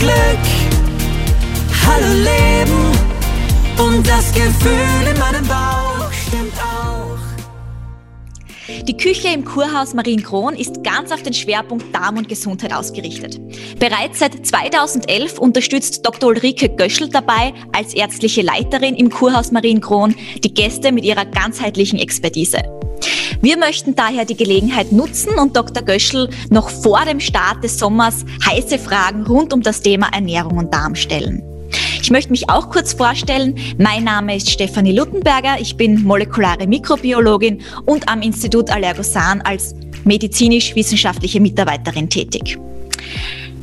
Glück, hallo Leben und das Gefühl in meinem Bauch stimmt auch. Die Küche im Kurhaus Marienkron ist ganz auf den Schwerpunkt Darm und Gesundheit ausgerichtet. Bereits seit 2011 unterstützt Dr. Ulrike Göschel dabei, als ärztliche Leiterin im Kurhaus Marienkron, die Gäste mit ihrer ganzheitlichen Expertise. Wir möchten daher die Gelegenheit nutzen und Dr. Göschel noch vor dem Start des Sommers heiße Fragen rund um das Thema Ernährung und Darm stellen. Ich möchte mich auch kurz vorstellen. Mein Name ist Stefanie Luttenberger. Ich bin molekulare Mikrobiologin und am Institut Allergosan als medizinisch-wissenschaftliche Mitarbeiterin tätig.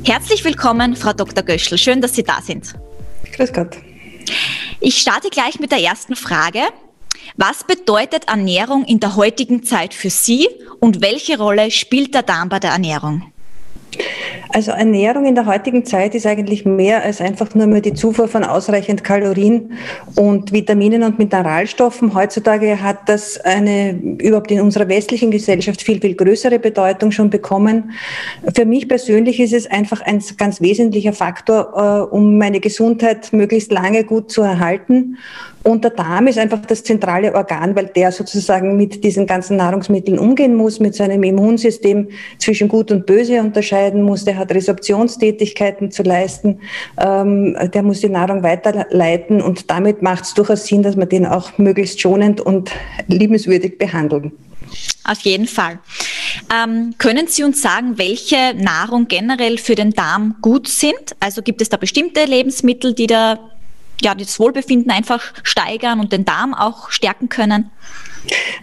Herzlich willkommen, Frau Dr. Göschel. Schön, dass Sie da sind. Grüß Gott. Ich starte gleich mit der ersten Frage. Was bedeutet Ernährung in der heutigen Zeit für Sie und welche Rolle spielt der Darm bei der Ernährung? Also Ernährung in der heutigen Zeit ist eigentlich mehr als einfach nur mehr die Zufuhr von ausreichend Kalorien und Vitaminen und Mineralstoffen. Heutzutage hat das eine überhaupt in unserer westlichen Gesellschaft viel, viel größere Bedeutung schon bekommen. Für mich persönlich ist es einfach ein ganz wesentlicher Faktor, äh, um meine Gesundheit möglichst lange gut zu erhalten. Und der Darm ist einfach das zentrale Organ, weil der sozusagen mit diesen ganzen Nahrungsmitteln umgehen muss, mit seinem Immunsystem zwischen Gut und Böse unterscheiden muss. Der hat Resorptionstätigkeiten zu leisten. Ähm, der muss die Nahrung weiterleiten und damit macht es durchaus Sinn, dass man den auch möglichst schonend und liebenswürdig behandeln. Auf jeden Fall. Ähm, können Sie uns sagen, welche Nahrung generell für den Darm gut sind? Also gibt es da bestimmte Lebensmittel, die da ja, das Wohlbefinden einfach steigern und den Darm auch stärken können?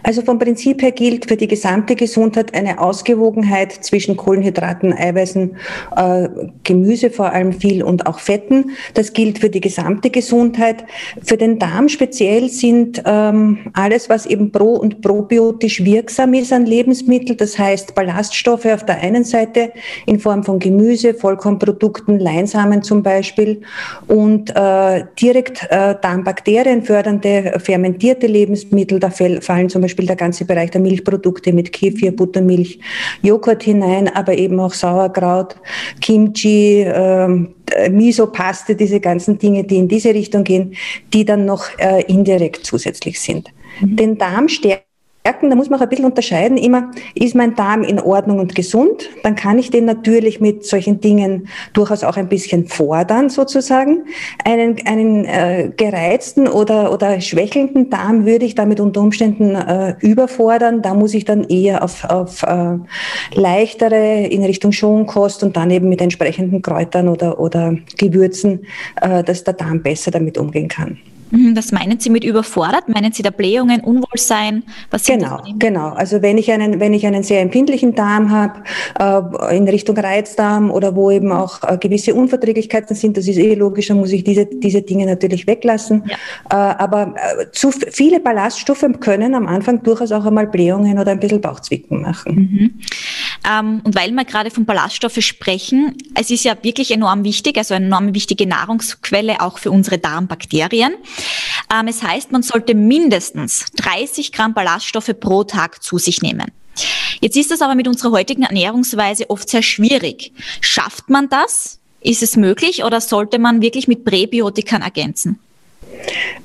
Also vom Prinzip her gilt für die gesamte Gesundheit eine Ausgewogenheit zwischen Kohlenhydraten, Eiweißen, äh, Gemüse vor allem viel und auch Fetten. Das gilt für die gesamte Gesundheit. Für den Darm speziell sind ähm, alles, was eben pro- und probiotisch wirksam ist an Lebensmitteln, das heißt Ballaststoffe auf der einen Seite in Form von Gemüse, Vollkornprodukten, Leinsamen zum Beispiel und äh, direkt äh, Darmbakterien fördernde fermentierte Lebensmittel, da fallen zum Beispiel der ganze Bereich der Milchprodukte mit Kefir, Buttermilch, Joghurt hinein, aber eben auch Sauerkraut, Kimchi, äh, Miso-Paste, diese ganzen Dinge, die in diese Richtung gehen, die dann noch äh, indirekt zusätzlich sind. Mhm. Den Darm stärken Stärken, da muss man auch ein bisschen unterscheiden, immer, ist mein Darm in Ordnung und gesund, dann kann ich den natürlich mit solchen Dingen durchaus auch ein bisschen fordern, sozusagen. Einen, einen äh, gereizten oder, oder schwächelnden Darm würde ich damit unter Umständen äh, überfordern. Da muss ich dann eher auf, auf äh, leichtere in Richtung Schonkost und dann eben mit entsprechenden Kräutern oder, oder Gewürzen, äh, dass der Darm besser damit umgehen kann. Mhm, was meinen Sie mit überfordert? Meinen Sie da Blähungen, Unwohlsein? Was genau, genau. Also wenn ich einen, wenn ich einen sehr empfindlichen Darm habe, äh, in Richtung Reizdarm oder wo eben auch äh, gewisse Unverträglichkeiten sind, das ist eh logisch, dann muss ich diese, diese Dinge natürlich weglassen. Ja. Äh, aber äh, zu viele Ballaststoffe können am Anfang durchaus auch einmal Blähungen oder ein bisschen Bauchzwicken machen. Mhm. Ähm, und weil wir gerade von Ballaststoffe sprechen, es ist ja wirklich enorm wichtig, also eine enorm wichtige Nahrungsquelle auch für unsere Darmbakterien. Ähm, es heißt, man sollte mindestens 30 Gramm Ballaststoffe pro Tag zu sich nehmen. Jetzt ist das aber mit unserer heutigen Ernährungsweise oft sehr schwierig. Schafft man das? Ist es möglich oder sollte man wirklich mit Präbiotikern ergänzen?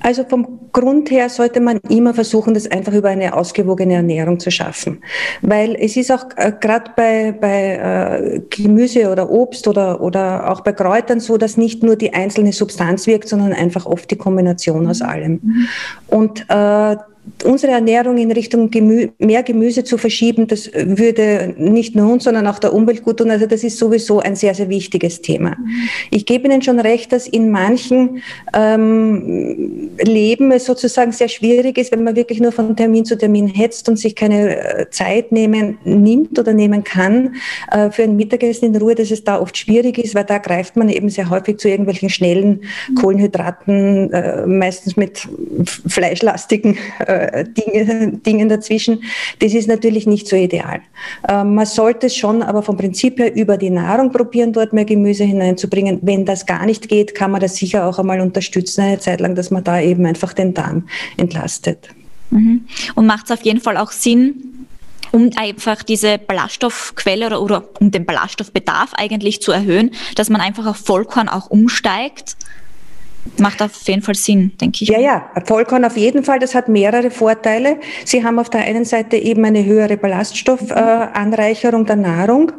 Also vom Grund her sollte man immer versuchen, das einfach über eine ausgewogene Ernährung zu schaffen. Weil es ist auch äh, gerade bei, bei äh, Gemüse oder Obst oder, oder auch bei Kräutern so, dass nicht nur die einzelne Substanz wirkt, sondern einfach oft die Kombination aus allem. Mhm. Und äh, unsere Ernährung in Richtung Gemü mehr Gemüse zu verschieben, das würde nicht nur uns, sondern auch der Umwelt gut tun. Also das ist sowieso ein sehr, sehr wichtiges Thema. Mhm. Ich gebe Ihnen schon recht, dass in manchen ähm, Leben es sozusagen sehr schwierig ist, wenn man wirklich nur von Termin zu Termin hetzt und sich keine äh, Zeit nehmen, nimmt oder nehmen kann äh, für ein Mittagessen in Ruhe, dass es da oft schwierig ist, weil da greift man eben sehr häufig zu irgendwelchen schnellen mhm. Kohlenhydraten, äh, meistens mit fleischlastigen äh, äh, Dinge, Dingen dazwischen. Das ist natürlich nicht so ideal. Ähm, man sollte es schon aber vom Prinzip her über die Nahrung probieren, dort mehr Gemüse hineinzubringen. Wenn das gar nicht geht, kann man das sicher auch einmal unterstützen, eine Zeit lang, dass man da eben einfach den Darm entlastet. Mhm. Und macht es auf jeden Fall auch Sinn, um einfach diese Ballaststoffquelle oder, oder um den Ballaststoffbedarf eigentlich zu erhöhen, dass man einfach auf Vollkorn auch umsteigt? Macht auf jeden Fall Sinn, denke ich. Ja, ja, Vollkorn auf jeden Fall. Das hat mehrere Vorteile. Sie haben auf der einen Seite eben eine höhere Ballaststoffanreicherung äh, der Nahrung.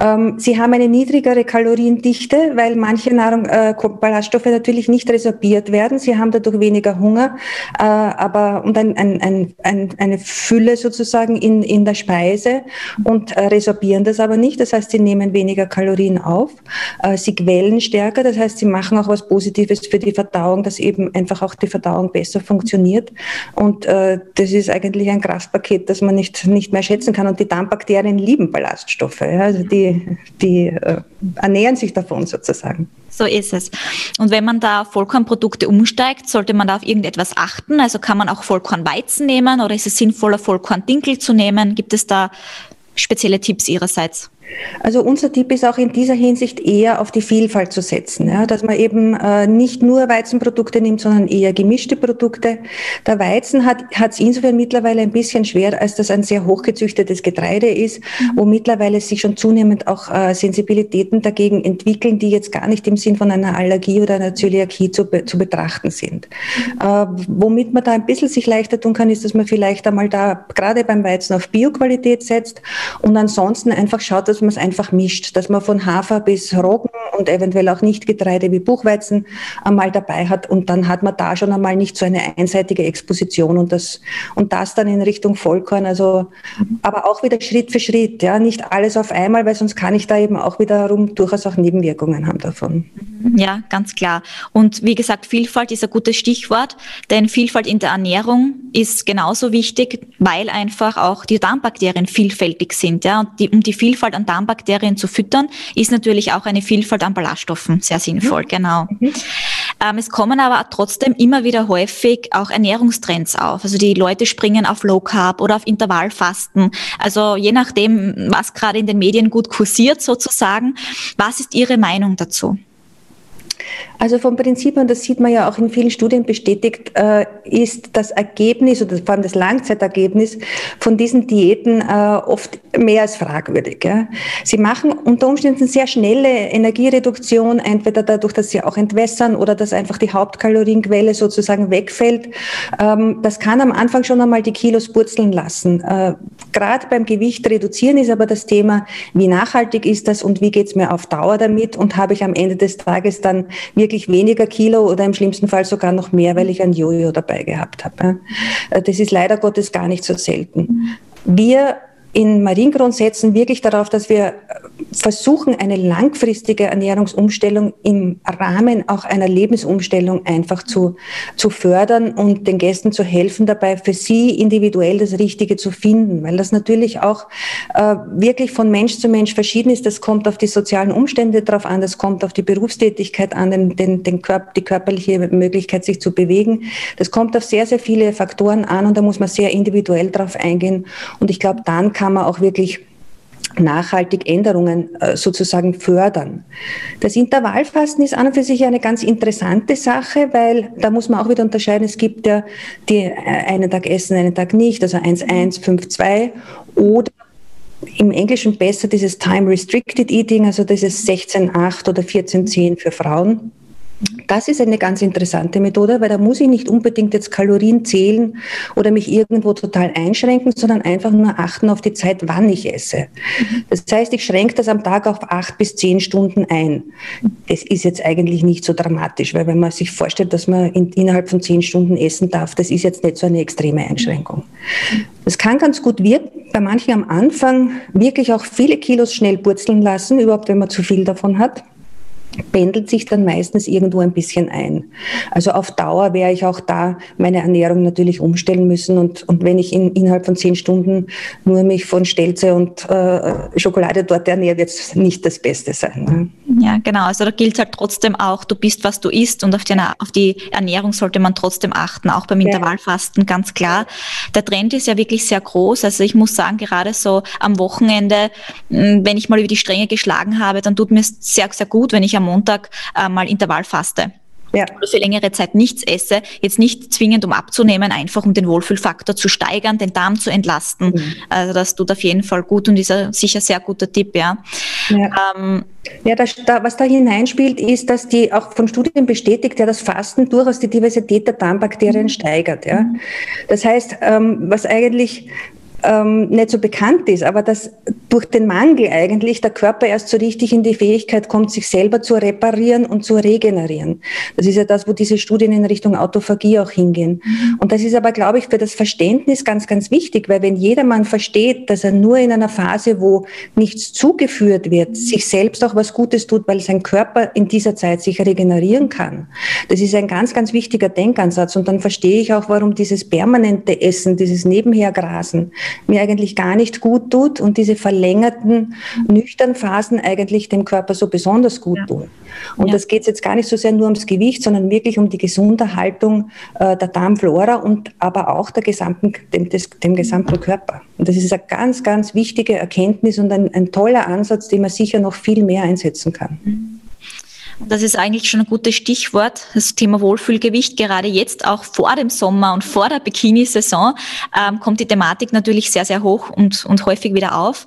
Ähm, Sie haben eine niedrigere Kaloriendichte, weil manche Nahrung, äh, Ballaststoffe natürlich nicht resorbiert werden. Sie haben dadurch weniger Hunger, äh, aber und ein, ein, ein, eine Fülle sozusagen in, in der Speise und äh, resorbieren das aber nicht. Das heißt, sie nehmen weniger Kalorien auf. Äh, sie quellen stärker, das heißt, sie machen auch was Positives für die die Verdauung, dass eben einfach auch die Verdauung besser funktioniert. Und äh, das ist eigentlich ein Kraftpaket, das man nicht, nicht mehr schätzen kann. Und die Darmbakterien lieben Ballaststoffe. Ja? Also die, die äh, ernähren sich davon sozusagen. So ist es. Und wenn man da Vollkornprodukte umsteigt, sollte man da auf irgendetwas achten? Also kann man auch Vollkornweizen nehmen oder ist es sinnvoller, Vollkorndinkel zu nehmen? Gibt es da spezielle Tipps Ihrerseits? Also unser Tipp ist auch in dieser Hinsicht eher auf die Vielfalt zu setzen, ja, dass man eben äh, nicht nur Weizenprodukte nimmt, sondern eher gemischte Produkte. Der Weizen hat es insofern mittlerweile ein bisschen schwer, als das ein sehr hochgezüchtetes Getreide ist, mhm. wo mittlerweile sich schon zunehmend auch äh, Sensibilitäten dagegen entwickeln, die jetzt gar nicht im Sinn von einer Allergie oder einer Zöliakie zu, zu betrachten sind. Mhm. Äh, womit man da ein bisschen sich leichter tun kann, ist, dass man vielleicht einmal da gerade beim Weizen auf Bioqualität setzt und ansonsten einfach schaut, dass dass man es einfach mischt, dass man von Hafer bis Roggen und eventuell auch Nichtgetreide wie Buchweizen einmal dabei hat und dann hat man da schon einmal nicht so eine einseitige Exposition und das, und das dann in Richtung Vollkorn, also, aber auch wieder Schritt für Schritt, ja, nicht alles auf einmal, weil sonst kann ich da eben auch wiederum durchaus auch Nebenwirkungen haben davon. Ja, ganz klar. Und wie gesagt, Vielfalt ist ein gutes Stichwort, denn Vielfalt in der Ernährung ist genauso wichtig, weil einfach auch die Darmbakterien vielfältig sind, ja, und die, um die Vielfalt an Darmbakterien zu füttern, ist natürlich auch eine Vielfalt an Ballaststoffen sehr sinnvoll, mhm. genau. Mhm. Ähm, es kommen aber trotzdem immer wieder häufig auch Ernährungstrends auf. Also die Leute springen auf Low Carb oder auf Intervallfasten. Also je nachdem, was gerade in den Medien gut kursiert sozusagen. Was ist Ihre Meinung dazu? Also vom Prinzip her, das sieht man ja auch in vielen Studien bestätigt, äh, ist das Ergebnis oder vor allem das Langzeitergebnis von diesen Diäten äh, oft mehr als fragwürdig. Sie machen unter Umständen sehr schnelle Energiereduktion, entweder dadurch, dass sie auch entwässern oder dass einfach die Hauptkalorienquelle sozusagen wegfällt. Ähm, das kann am Anfang schon einmal die Kilos purzeln lassen. Äh, gerade beim Gewicht reduzieren ist aber das Thema, wie nachhaltig ist das und wie geht es mir auf Dauer damit und habe ich am Ende des Tages dann wirklich weniger Kilo oder im schlimmsten Fall sogar noch mehr, weil ich ein Jojo dabei gehabt habe. Äh, das ist leider Gottes gar nicht so selten. Wir in Mariengron setzen wirklich darauf, dass wir versuchen, eine langfristige Ernährungsumstellung im Rahmen auch einer Lebensumstellung einfach zu, zu fördern und den Gästen zu helfen, dabei für sie individuell das Richtige zu finden, weil das natürlich auch äh, wirklich von Mensch zu Mensch verschieden ist. Das kommt auf die sozialen Umstände drauf an, das kommt auf die Berufstätigkeit an, den, den, den Körper, die körperliche Möglichkeit, sich zu bewegen. Das kommt auf sehr, sehr viele Faktoren an und da muss man sehr individuell drauf eingehen. Und ich glaube, dann kann man auch wirklich nachhaltig Änderungen äh, sozusagen fördern. Das Intervallfasten ist an und für sich eine ganz interessante Sache, weil da muss man auch wieder unterscheiden, es gibt ja die äh, einen Tag essen, einen Tag nicht, also 1-1, 5-2 oder im Englischen besser dieses Time Restricted Eating, also dieses 16-8 oder 14-10 für Frauen. Das ist eine ganz interessante Methode, weil da muss ich nicht unbedingt jetzt Kalorien zählen oder mich irgendwo total einschränken, sondern einfach nur achten auf die Zeit, wann ich esse. Das heißt, ich schränke das am Tag auf acht bis zehn Stunden ein. Das ist jetzt eigentlich nicht so dramatisch, weil wenn man sich vorstellt, dass man in, innerhalb von zehn Stunden essen darf, das ist jetzt nicht so eine extreme Einschränkung. Das kann ganz gut wirken, bei manchen am Anfang wirklich auch viele Kilos schnell purzeln lassen, überhaupt wenn man zu viel davon hat pendelt sich dann meistens irgendwo ein bisschen ein. Also auf Dauer werde ich auch da meine Ernährung natürlich umstellen müssen und, und wenn ich in, innerhalb von zehn Stunden nur mich von Stelze und äh, Schokolade dort ernähre, wird es nicht das Beste sein. Ne? Ja, genau. Also da gilt halt trotzdem auch, du bist, was du isst und auf die, auf die Ernährung sollte man trotzdem achten, auch beim Intervallfasten, ganz klar. Der Trend ist ja wirklich sehr groß. Also ich muss sagen, gerade so am Wochenende, wenn ich mal über die Stränge geschlagen habe, dann tut mir es sehr, sehr gut, wenn ich am Montag äh, mal Intervall faste. ja. oder für längere Zeit nichts esse, jetzt nicht zwingend um abzunehmen, einfach um den Wohlfühlfaktor zu steigern, den Darm zu entlasten. Mhm. Also das tut auf jeden Fall gut und ist ein sicher sehr guter Tipp, ja. Ja, ähm, ja das, da, was da hineinspielt, ist, dass die auch von Studien bestätigt, ja, das Fasten durchaus die Diversität der Darmbakterien mhm. steigert. Ja. Mhm. Das heißt, ähm, was eigentlich ähm, nicht so bekannt ist, aber dass durch den Mangel eigentlich der Körper erst so richtig in die Fähigkeit kommt, sich selber zu reparieren und zu regenerieren. Das ist ja das, wo diese Studien in Richtung Autophagie auch hingehen. Mhm. Und das ist aber, glaube ich, für das Verständnis ganz, ganz wichtig, weil wenn jedermann versteht, dass er nur in einer Phase, wo nichts zugeführt wird, sich selbst auch was Gutes tut, weil sein Körper in dieser Zeit sich regenerieren kann. Das ist ein ganz, ganz wichtiger Denkansatz. Und dann verstehe ich auch, warum dieses permanente Essen, dieses Nebenhergrasen, mir eigentlich gar nicht gut tut und diese verlängerten nüchtern Phasen eigentlich dem Körper so besonders gut tun. Und ja. das geht jetzt gar nicht so sehr nur ums Gewicht, sondern wirklich um die gesunde Haltung äh, der Darmflora und aber auch der gesamten, dem, des, dem gesamten Körper. Und das ist eine ganz, ganz wichtige Erkenntnis und ein, ein toller Ansatz, den man sicher noch viel mehr einsetzen kann. Das ist eigentlich schon ein gutes Stichwort, das Thema Wohlfühlgewicht. Gerade jetzt, auch vor dem Sommer und vor der Bikini-Saison, ähm, kommt die Thematik natürlich sehr, sehr hoch und, und häufig wieder auf.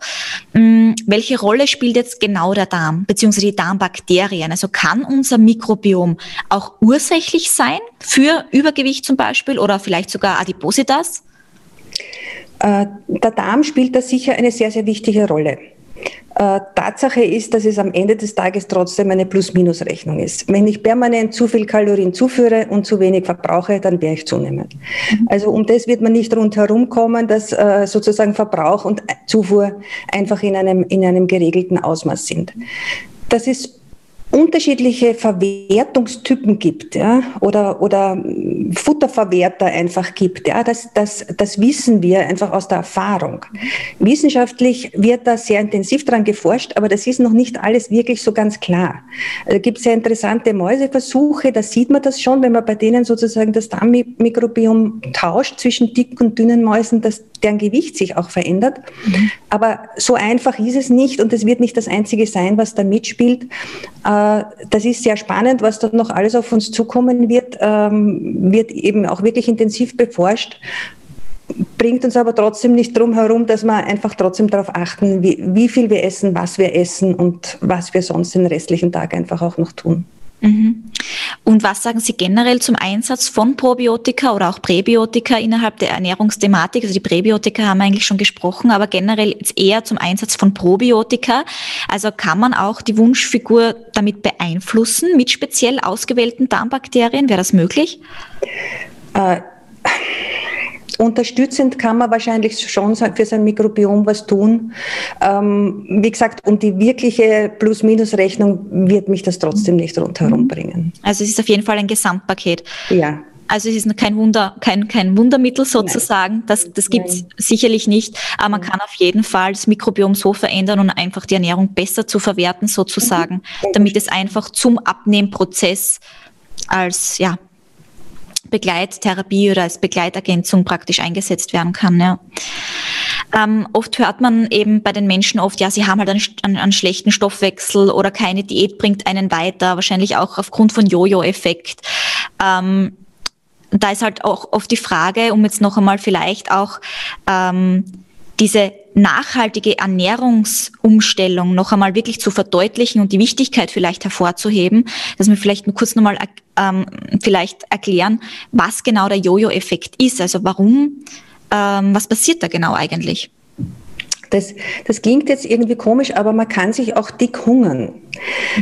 Ähm, welche Rolle spielt jetzt genau der Darm, beziehungsweise die Darmbakterien? Also kann unser Mikrobiom auch ursächlich sein für Übergewicht zum Beispiel oder vielleicht sogar Adipositas? Äh, der Darm spielt da sicher eine sehr, sehr wichtige Rolle. Äh, Tatsache ist, dass es am Ende des Tages trotzdem eine Plus-Minus-Rechnung ist. Wenn ich permanent zu viel Kalorien zuführe und zu wenig verbrauche, dann werde ich zunehmen. Mhm. Also um das wird man nicht rundherum kommen, dass äh, sozusagen Verbrauch und Zufuhr einfach in einem, in einem geregelten Ausmaß sind. Das ist unterschiedliche Verwertungstypen gibt ja, oder, oder Futterverwerter einfach gibt. Ja, das, das, das wissen wir einfach aus der Erfahrung. Wissenschaftlich wird da sehr intensiv dran geforscht, aber das ist noch nicht alles wirklich so ganz klar. Da gibt es sehr interessante Mäuseversuche, da sieht man das schon, wenn man bei denen sozusagen das Darmmikrobiom tauscht zwischen dicken und dünnen Mäusen, dass deren Gewicht sich auch verändert. Mhm. Aber so einfach ist es nicht und es wird nicht das Einzige sein, was da mitspielt. Äh, das ist sehr spannend, was dort noch alles auf uns zukommen wird, ähm, wird eben auch wirklich intensiv beforscht bringt uns aber trotzdem nicht drum herum, dass wir einfach trotzdem darauf achten, wie, wie viel wir essen, was wir essen und was wir sonst den restlichen Tag einfach auch noch tun. Mhm. Und was sagen Sie generell zum Einsatz von Probiotika oder auch Präbiotika innerhalb der Ernährungsthematik? Also die Präbiotika haben wir eigentlich schon gesprochen, aber generell jetzt eher zum Einsatz von Probiotika. Also kann man auch die Wunschfigur damit beeinflussen mit speziell ausgewählten Darmbakterien? Wäre das möglich? Äh, Unterstützend kann man wahrscheinlich schon für sein Mikrobiom was tun. Ähm, wie gesagt, um die wirkliche Plus-Minus-Rechnung wird mich das trotzdem nicht rundherum bringen. Also es ist auf jeden Fall ein Gesamtpaket. Ja. Also es ist kein Wunder, kein, kein Wundermittel sozusagen. Nein. Das, das gibt es sicherlich nicht. Aber man kann auf jeden Fall das Mikrobiom so verändern und einfach die Ernährung besser zu verwerten sozusagen, mhm. damit es einfach zum Abnehmprozess als ja, Begleittherapie oder als Begleitergänzung praktisch eingesetzt werden kann. Ja. Ähm, oft hört man eben bei den Menschen oft, ja, sie haben halt einen, einen, schlechten Stoffwechsel oder keine Diät bringt einen weiter, wahrscheinlich auch aufgrund von Jojo-Effekt. Ähm, da ist halt auch oft die Frage, um jetzt noch einmal vielleicht auch ähm, diese nachhaltige Ernährungsumstellung noch einmal wirklich zu verdeutlichen und die Wichtigkeit vielleicht hervorzuheben, dass wir vielleicht kurz nochmal ähm, vielleicht erklären, was genau der Jojo-Effekt ist. Also warum, ähm, was passiert da genau eigentlich? Das, das klingt jetzt irgendwie komisch, aber man kann sich auch dick hungern.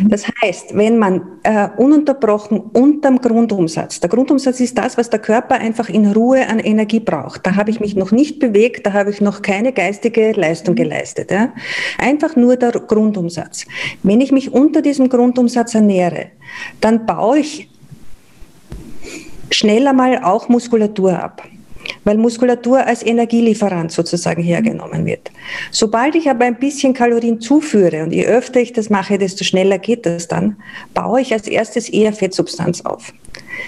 Das heißt, wenn man äh, ununterbrochen unterm Grundumsatz, der Grundumsatz ist das, was der Körper einfach in Ruhe an Energie braucht. Da habe ich mich noch nicht bewegt, da habe ich noch keine geistige Leistung geleistet. Ja? Einfach nur der Grundumsatz. Wenn ich mich unter diesem Grundumsatz ernähre, dann baue ich schneller mal auch Muskulatur ab weil Muskulatur als Energielieferant sozusagen hergenommen wird. Sobald ich aber ein bisschen Kalorien zuführe und je öfter ich das mache, desto schneller geht das dann, baue ich als erstes eher Fettsubstanz auf.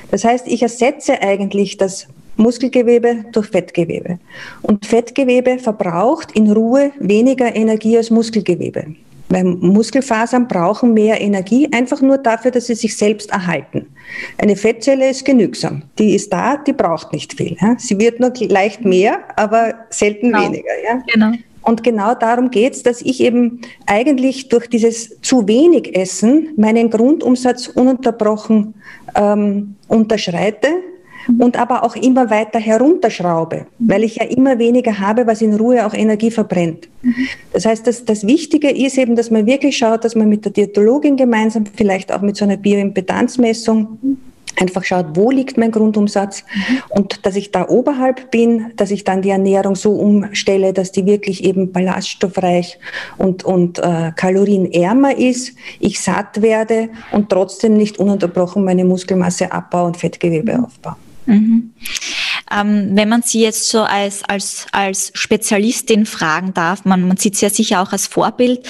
Das heißt, ich ersetze eigentlich das Muskelgewebe durch Fettgewebe. Und Fettgewebe verbraucht in Ruhe weniger Energie als Muskelgewebe. Weil Muskelfasern brauchen mehr Energie, einfach nur dafür, dass sie sich selbst erhalten. Eine Fettzelle ist genügsam. Die ist da, die braucht nicht viel. Ja? Sie wird nur leicht mehr, aber selten genau. weniger. Ja? Genau. Und genau darum geht es, dass ich eben eigentlich durch dieses zu wenig Essen meinen Grundumsatz ununterbrochen ähm, unterschreite und aber auch immer weiter herunterschraube, weil ich ja immer weniger habe, was in Ruhe auch Energie verbrennt. Das heißt, das, das Wichtige ist eben, dass man wirklich schaut, dass man mit der Diätologin gemeinsam, vielleicht auch mit so einer Bioimpedanzmessung, einfach schaut, wo liegt mein Grundumsatz und dass ich da oberhalb bin, dass ich dann die Ernährung so umstelle, dass die wirklich eben ballaststoffreich und, und äh, kalorienärmer ist, ich satt werde und trotzdem nicht ununterbrochen meine Muskelmasse abbaue und Fettgewebe aufbaue. Mhm. Ähm, wenn man Sie jetzt so als, als, als Spezialistin fragen darf, man, man sieht Sie ja sicher auch als Vorbild,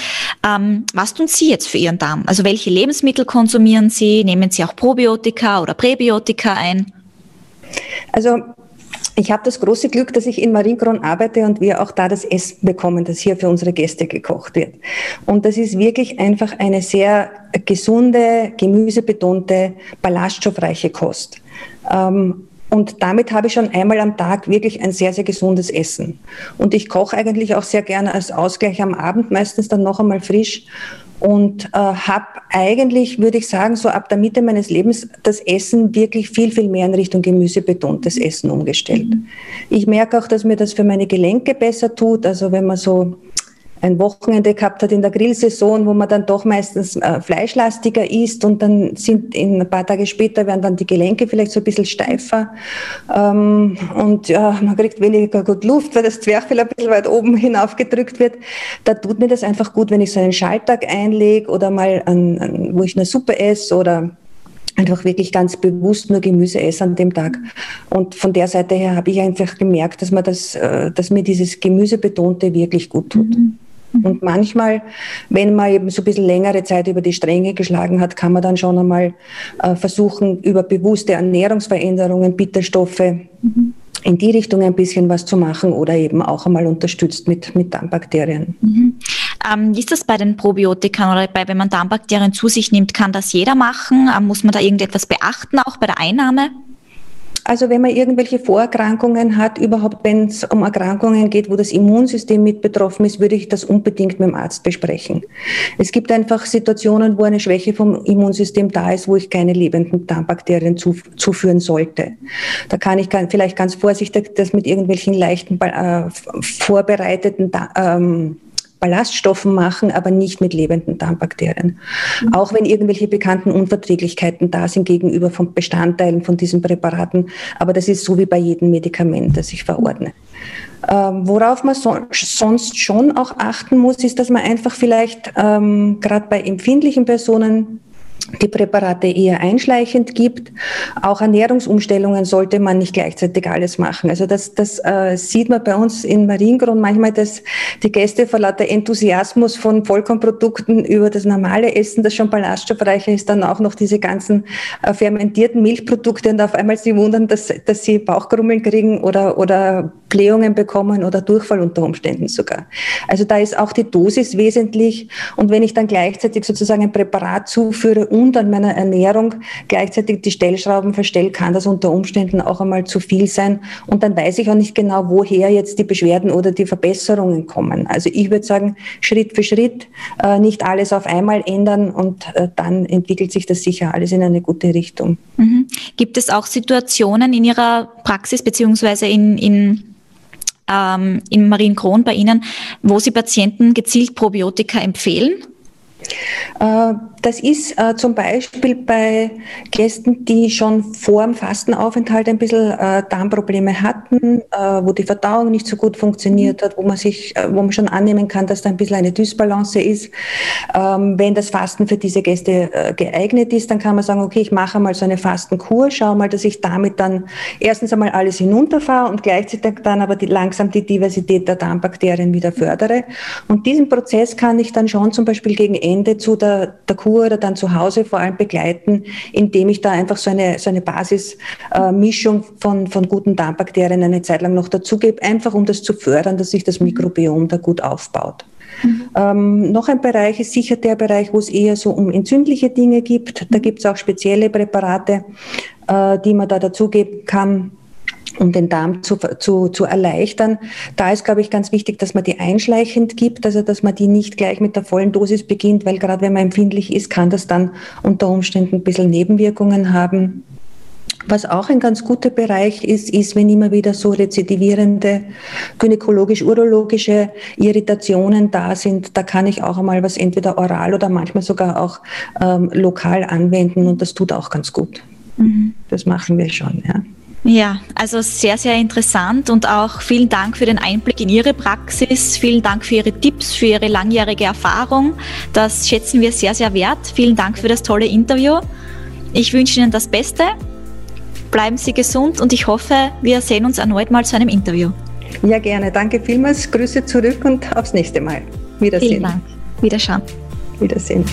ähm, was tun Sie jetzt für Ihren Darm? Also welche Lebensmittel konsumieren Sie? Nehmen Sie auch Probiotika oder Präbiotika ein? Also ich habe das große Glück, dass ich in Marienkron arbeite und wir auch da das Essen bekommen, das hier für unsere Gäste gekocht wird. Und das ist wirklich einfach eine sehr gesunde, gemüsebetonte, ballaststoffreiche Kost. Ähm, und damit habe ich schon einmal am Tag wirklich ein sehr, sehr gesundes Essen. Und ich koche eigentlich auch sehr gerne als Ausgleich am Abend, meistens dann noch einmal frisch. Und äh, habe eigentlich, würde ich sagen, so ab der Mitte meines Lebens das Essen wirklich viel, viel mehr in Richtung gemüsebetontes Essen umgestellt. Mhm. Ich merke auch, dass mir das für meine Gelenke besser tut. Also wenn man so ein Wochenende gehabt hat in der Grillsaison, wo man dann doch meistens äh, fleischlastiger isst und dann sind in ein paar Tage später werden dann die Gelenke vielleicht so ein bisschen steifer ähm, und ja, man kriegt weniger gut Luft, weil das Zwerchfell ein bisschen weit oben hinaufgedrückt wird. Da tut mir das einfach gut, wenn ich so einen Schalltag einlege oder mal, an, an, wo ich eine Suppe esse oder einfach wirklich ganz bewusst nur Gemüse esse an dem Tag. Und von der Seite her habe ich einfach gemerkt, dass, man das, äh, dass mir dieses Gemüsebetonte wirklich gut tut. Mhm. Und manchmal, wenn man eben so ein bisschen längere Zeit über die Stränge geschlagen hat, kann man dann schon einmal äh, versuchen, über bewusste Ernährungsveränderungen, Bitterstoffe mhm. in die Richtung ein bisschen was zu machen oder eben auch einmal unterstützt mit, mit Darmbakterien. Mhm. Ähm, wie ist das bei den Probiotikern oder bei, wenn man Darmbakterien zu sich nimmt, kann das jeder machen? Ähm, muss man da irgendetwas beachten, auch bei der Einnahme? Also wenn man irgendwelche Vorerkrankungen hat, überhaupt wenn es um Erkrankungen geht, wo das Immunsystem mit betroffen ist, würde ich das unbedingt mit dem Arzt besprechen. Es gibt einfach Situationen, wo eine Schwäche vom Immunsystem da ist, wo ich keine lebenden Darmbakterien zuführen sollte. Da kann ich vielleicht ganz vorsichtig das mit irgendwelchen leichten äh, vorbereiteten ähm, Ballaststoffen machen, aber nicht mit lebenden Darmbakterien. Mhm. Auch wenn irgendwelche bekannten Unverträglichkeiten da sind gegenüber von Bestandteilen von diesen Präparaten. Aber das ist so wie bei jedem Medikament, das ich verordne. Ähm, worauf man so, sonst schon auch achten muss, ist, dass man einfach vielleicht ähm, gerade bei empfindlichen Personen die Präparate eher einschleichend gibt. Auch Ernährungsumstellungen sollte man nicht gleichzeitig alles machen. Also das, das äh, sieht man bei uns in Mariengrund manchmal, dass die Gäste vor lauter Enthusiasmus von Vollkornprodukten über das normale Essen, das schon ballaststoffreicher ist, dann auch noch diese ganzen äh, fermentierten Milchprodukte und auf einmal sie wundern, dass, dass sie Bauchkrummeln kriegen oder, oder Blähungen bekommen oder Durchfall unter Umständen sogar. Also da ist auch die Dosis wesentlich. Und wenn ich dann gleichzeitig sozusagen ein Präparat zuführe, und an meiner Ernährung gleichzeitig die Stellschrauben verstelle, kann das unter Umständen auch einmal zu viel sein. Und dann weiß ich auch nicht genau, woher jetzt die Beschwerden oder die Verbesserungen kommen. Also ich würde sagen, Schritt für Schritt, äh, nicht alles auf einmal ändern und äh, dann entwickelt sich das sicher alles in eine gute Richtung. Mhm. Gibt es auch Situationen in Ihrer Praxis beziehungsweise in, in ähm, in Marienkron bei Ihnen, wo Sie Patienten gezielt Probiotika empfehlen? Äh, das ist äh, zum Beispiel bei Gästen, die schon vor dem Fastenaufenthalt ein bisschen äh, Darmprobleme hatten, wo die Verdauung nicht so gut funktioniert hat, wo man sich, wo man schon annehmen kann, dass da ein bisschen eine Dysbalance ist. Ähm, wenn das Fasten für diese Gäste geeignet ist, dann kann man sagen, okay, ich mache mal so eine Fastenkur, schaue mal, dass ich damit dann erstens einmal alles hinunterfahre und gleichzeitig dann aber die, langsam die Diversität der Darmbakterien wieder fördere. Und diesen Prozess kann ich dann schon zum Beispiel gegen Ende Ende zu der, der Kur oder dann zu Hause vor allem begleiten, indem ich da einfach so eine, so eine Basismischung äh, von, von guten Darmbakterien eine Zeit lang noch dazugebe, einfach um das zu fördern, dass sich das Mikrobiom da gut aufbaut. Mhm. Ähm, noch ein Bereich ist sicher der Bereich, wo es eher so um entzündliche Dinge gibt. Da gibt es auch spezielle Präparate, äh, die man da dazugeben kann um den Darm zu, zu, zu erleichtern. Da ist, glaube ich, ganz wichtig, dass man die einschleichend gibt, also dass man die nicht gleich mit der vollen Dosis beginnt, weil gerade wenn man empfindlich ist, kann das dann unter Umständen ein bisschen Nebenwirkungen haben. Was auch ein ganz guter Bereich ist, ist, wenn immer wieder so rezidivierende gynäkologisch-urologische Irritationen da sind, da kann ich auch einmal was entweder oral oder manchmal sogar auch ähm, lokal anwenden und das tut auch ganz gut. Mhm. Das machen wir schon, ja. Ja, also sehr, sehr interessant und auch vielen Dank für den Einblick in Ihre Praxis. Vielen Dank für Ihre Tipps, für Ihre langjährige Erfahrung. Das schätzen wir sehr, sehr wert. Vielen Dank für das tolle Interview. Ich wünsche Ihnen das Beste Bleiben Sie gesund und ich hoffe, wir sehen uns erneut mal zu einem Interview. Ja, gerne. Danke vielmals. Grüße zurück und aufs nächste Mal. Wiedersehen. Vielen Dank. Wiederschauen. Wiedersehen.